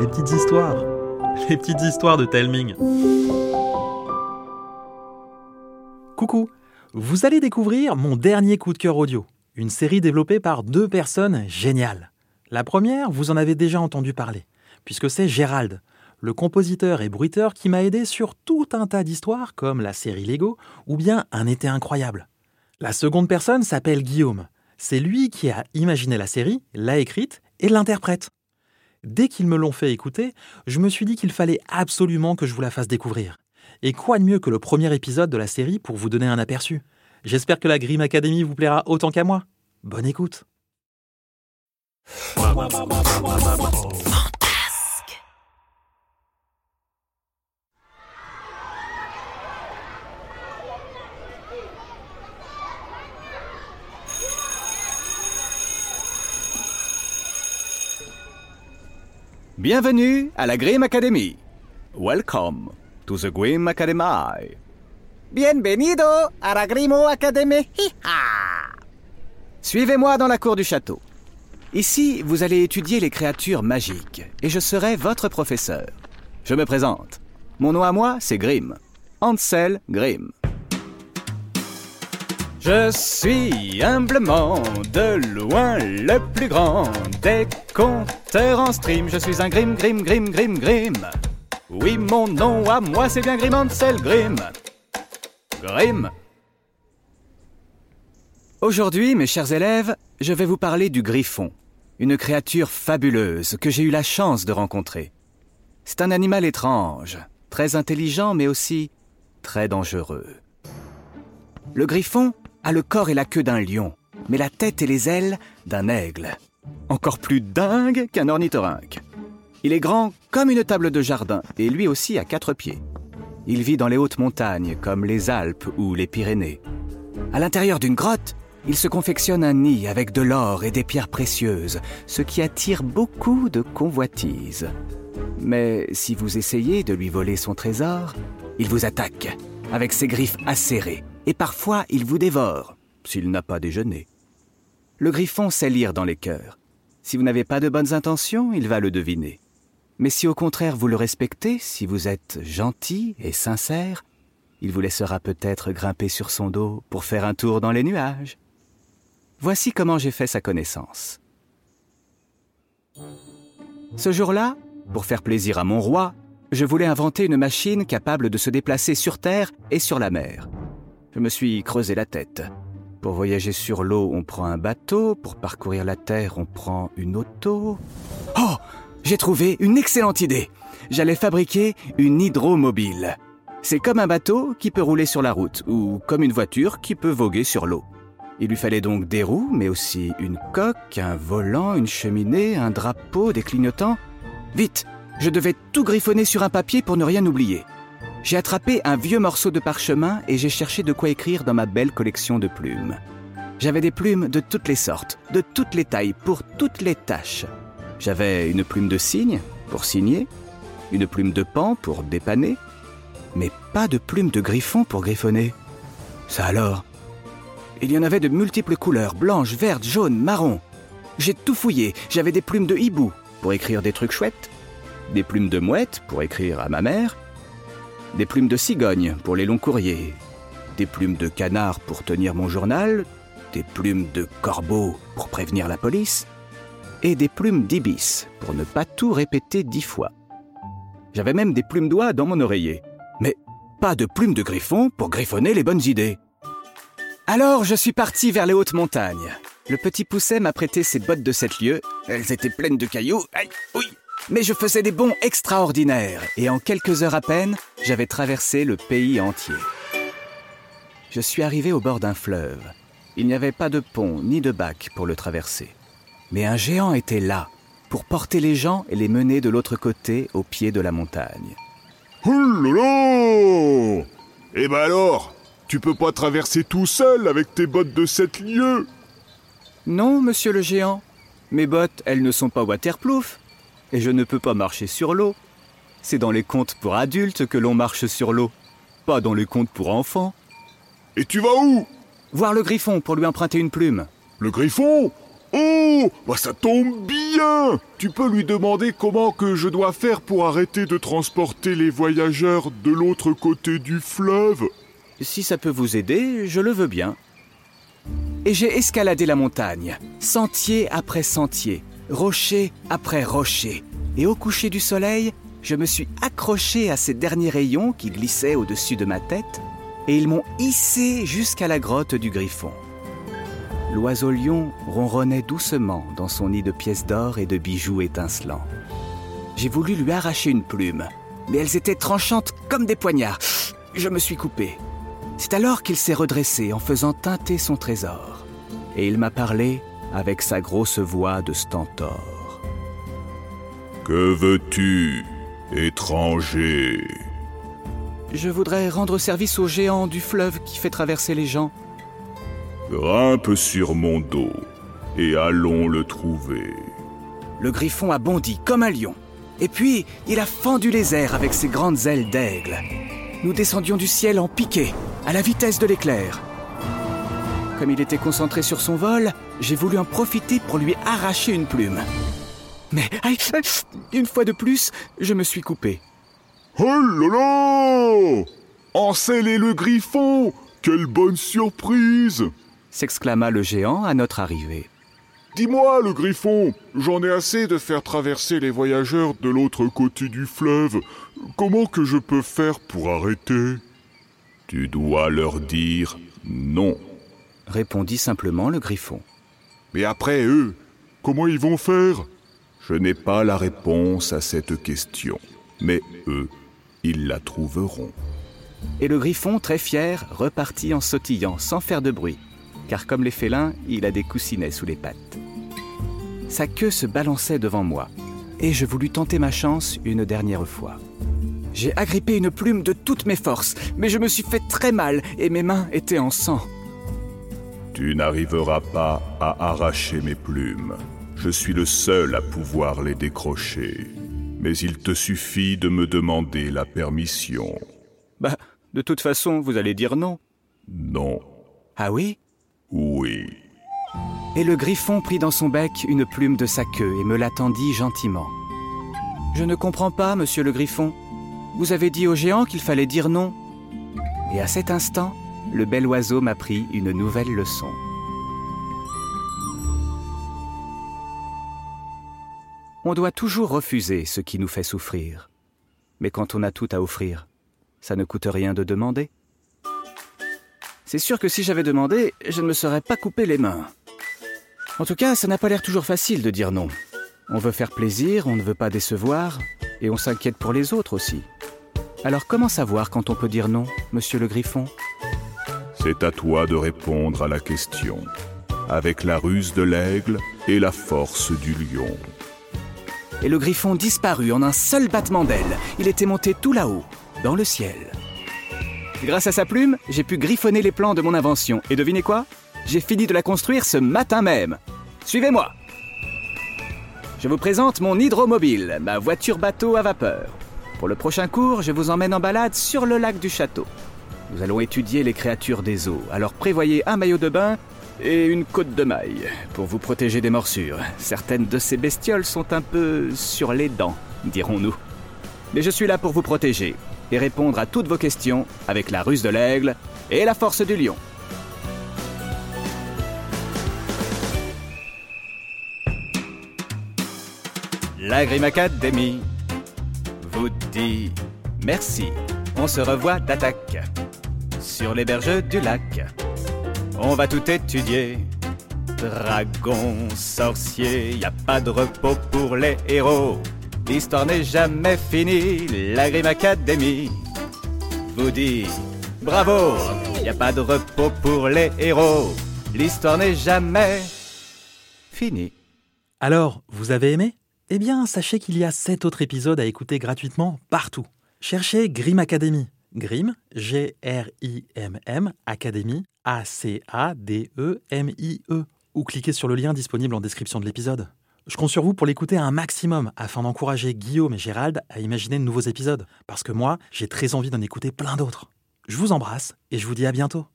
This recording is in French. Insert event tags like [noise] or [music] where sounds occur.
les petites histoires, les petites histoires de Telming. Coucou, vous allez découvrir mon dernier coup de cœur audio, une série développée par deux personnes géniales. La première, vous en avez déjà entendu parler, puisque c'est Gérald, le compositeur et bruiteur qui m'a aidé sur tout un tas d'histoires comme la série Lego ou bien Un été incroyable. La seconde personne s'appelle Guillaume. C'est lui qui a imaginé la série, l'a écrite et l'interprète. Dès qu'ils me l'ont fait écouter, je me suis dit qu'il fallait absolument que je vous la fasse découvrir. Et quoi de mieux que le premier épisode de la série pour vous donner un aperçu? J'espère que la Grim Academy vous plaira autant qu'à moi. Bonne écoute. Bienvenue à la Grim Academy. Welcome to the Grim Academy. Bienvenido a la Grimo Academy. [laughs] Suivez-moi dans la cour du château. Ici, vous allez étudier les créatures magiques et je serai votre professeur. Je me présente. Mon nom à moi, c'est Grim. Ansel Grim. Je suis humblement de loin le plus grand des conteurs en stream. Je suis un Grim, Grim, Grim, Grim, Grim. Oui, mon nom à moi, c'est bien Grim Ansel Grim. Grim. Aujourd'hui, mes chers élèves, je vais vous parler du griffon, une créature fabuleuse que j'ai eu la chance de rencontrer. C'est un animal étrange, très intelligent mais aussi très dangereux. Le griffon a le corps et la queue d'un lion, mais la tête et les ailes d'un aigle. Encore plus dingue qu'un ornithorynque. Il est grand comme une table de jardin et lui aussi a quatre pieds. Il vit dans les hautes montagnes comme les Alpes ou les Pyrénées. À l'intérieur d'une grotte, il se confectionne un nid avec de l'or et des pierres précieuses, ce qui attire beaucoup de convoitises. Mais si vous essayez de lui voler son trésor, il vous attaque avec ses griffes acérées et parfois il vous dévore s'il n'a pas déjeuné. Le griffon sait lire dans les cœurs. Si vous n'avez pas de bonnes intentions, il va le deviner. Mais si au contraire vous le respectez, si vous êtes gentil et sincère, il vous laissera peut-être grimper sur son dos pour faire un tour dans les nuages. Voici comment j'ai fait sa connaissance. Ce jour-là, pour faire plaisir à mon roi, je voulais inventer une machine capable de se déplacer sur Terre et sur la mer. Je me suis creusé la tête. Pour voyager sur l'eau, on prend un bateau, pour parcourir la Terre, on prend une auto. Oh J'ai trouvé une excellente idée. J'allais fabriquer une hydromobile. C'est comme un bateau qui peut rouler sur la route, ou comme une voiture qui peut voguer sur l'eau. Il lui fallait donc des roues, mais aussi une coque, un volant, une cheminée, un drapeau, des clignotants. Vite Je devais tout griffonner sur un papier pour ne rien oublier. J'ai attrapé un vieux morceau de parchemin et j'ai cherché de quoi écrire dans ma belle collection de plumes. J'avais des plumes de toutes les sortes, de toutes les tailles, pour toutes les tâches. J'avais une plume de cygne, pour signer, une plume de pan, pour dépanner, mais pas de plume de griffon pour griffonner. Ça alors? Il y en avait de multiples couleurs, blanches, vertes, jaunes, marron. J'ai tout fouillé. J'avais des plumes de hibou pour écrire des trucs chouettes, des plumes de mouette pour écrire à ma mère, des plumes de cigogne pour les longs courriers, des plumes de canard pour tenir mon journal, des plumes de corbeau pour prévenir la police, et des plumes d'ibis pour ne pas tout répéter dix fois. J'avais même des plumes d'oie dans mon oreiller, mais pas de plumes de griffon pour griffonner les bonnes idées. Alors je suis parti vers les hautes montagnes. Le petit pousset m'a prêté ses bottes de sept lieues. Elles étaient pleines de cailloux. Aïe, oui. Mais je faisais des bonds extraordinaires et en quelques heures à peine, j'avais traversé le pays entier. Je suis arrivé au bord d'un fleuve. Il n'y avait pas de pont ni de bac pour le traverser. Mais un géant était là pour porter les gens et les mener de l'autre côté au pied de la montagne. Là Eh ben alors tu peux pas traverser tout seul avec tes bottes de sept lieues Non, monsieur le géant. Mes bottes, elles ne sont pas waterproof. Et je ne peux pas marcher sur l'eau. C'est dans les contes pour adultes que l'on marche sur l'eau, pas dans les contes pour enfants. Et tu vas où? Voir le griffon pour lui emprunter une plume. Le griffon? Oh Bah ça tombe bien Tu peux lui demander comment que je dois faire pour arrêter de transporter les voyageurs de l'autre côté du fleuve. Si ça peut vous aider, je le veux bien. Et j'ai escaladé la montagne, sentier après sentier, rocher après rocher. Et au coucher du soleil, je me suis accroché à ces derniers rayons qui glissaient au-dessus de ma tête, et ils m'ont hissé jusqu'à la grotte du Griffon. L'oiseau lion ronronnait doucement dans son nid de pièces d'or et de bijoux étincelants. J'ai voulu lui arracher une plume, mais elles étaient tranchantes comme des poignards. Je me suis coupé. C'est alors qu'il s'est redressé en faisant teinter son trésor. Et il m'a parlé avec sa grosse voix de stentor. Que veux-tu, étranger Je voudrais rendre service au géant du fleuve qui fait traverser les gens. Grimpe sur mon dos et allons le trouver. Le griffon a bondi comme un lion. Et puis, il a fendu les airs avec ses grandes ailes d'aigle. Nous descendions du ciel en piqué, à la vitesse de l'éclair. Comme il était concentré sur son vol, j'ai voulu en profiter pour lui arracher une plume. Mais, aïe, une fois de plus, je me suis coupé. Oh là là Ansel et le griffon Quelle bonne surprise s'exclama le géant à notre arrivée. Dis-moi, le griffon, j'en ai assez de faire traverser les voyageurs de l'autre côté du fleuve. Comment que je peux faire pour arrêter? Tu dois leur dire non, répondit simplement le griffon. Mais après eux, comment ils vont faire? Je n'ai pas la réponse à cette question, mais eux, ils la trouveront. Et le griffon, très fier, repartit en sautillant sans faire de bruit car comme les félins, il a des coussinets sous les pattes. Sa queue se balançait devant moi, et je voulus tenter ma chance une dernière fois. J'ai agrippé une plume de toutes mes forces, mais je me suis fait très mal et mes mains étaient en sang. Tu n'arriveras pas à arracher mes plumes. Je suis le seul à pouvoir les décrocher. Mais il te suffit de me demander la permission. Bah, de toute façon, vous allez dire non. Non. Ah oui? Oui. Et le griffon prit dans son bec une plume de sa queue et me l'attendit gentiment. Je ne comprends pas, monsieur le griffon. Vous avez dit au géant qu'il fallait dire non. Et à cet instant, le bel oiseau m'a pris une nouvelle leçon. On doit toujours refuser ce qui nous fait souffrir. Mais quand on a tout à offrir, ça ne coûte rien de demander. C'est sûr que si j'avais demandé, je ne me serais pas coupé les mains. En tout cas, ça n'a pas l'air toujours facile de dire non. On veut faire plaisir, on ne veut pas décevoir, et on s'inquiète pour les autres aussi. Alors comment savoir quand on peut dire non, monsieur le griffon? C'est à toi de répondre à la question, avec la ruse de l'aigle et la force du lion. Et le griffon disparut en un seul battement d'aile. Il était monté tout là-haut, dans le ciel. Grâce à sa plume, j'ai pu griffonner les plans de mon invention. Et devinez quoi? J'ai fini de la construire ce matin même. Suivez-moi Je vous présente mon hydromobile, ma voiture bateau à vapeur. Pour le prochain cours, je vous emmène en balade sur le lac du château. Nous allons étudier les créatures des eaux, alors prévoyez un maillot de bain et une côte de maille pour vous protéger des morsures. Certaines de ces bestioles sont un peu sur les dents, dirons-nous. Mais je suis là pour vous protéger et répondre à toutes vos questions avec la ruse de l'aigle et la force du lion. La Grim Academy vous dit merci. On se revoit d'attaque sur les berges du lac. On va tout étudier. Dragon, sorcier, y a pas de repos pour les héros. L'histoire n'est jamais finie, la Grim Academy vous dit bravo, y a pas de repos pour les héros. L'histoire n'est jamais finie. Alors, vous avez aimé? Eh bien, sachez qu'il y a sept autres épisodes à écouter gratuitement partout. Cherchez Grim Academy. Grim, G-R-I-M-M, Academy, A-C-A-D-E-M-I-E. -E, ou cliquez sur le lien disponible en description de l'épisode. Je compte sur vous pour l'écouter un maximum afin d'encourager Guillaume et Gérald à imaginer de nouveaux épisodes. Parce que moi, j'ai très envie d'en écouter plein d'autres. Je vous embrasse et je vous dis à bientôt.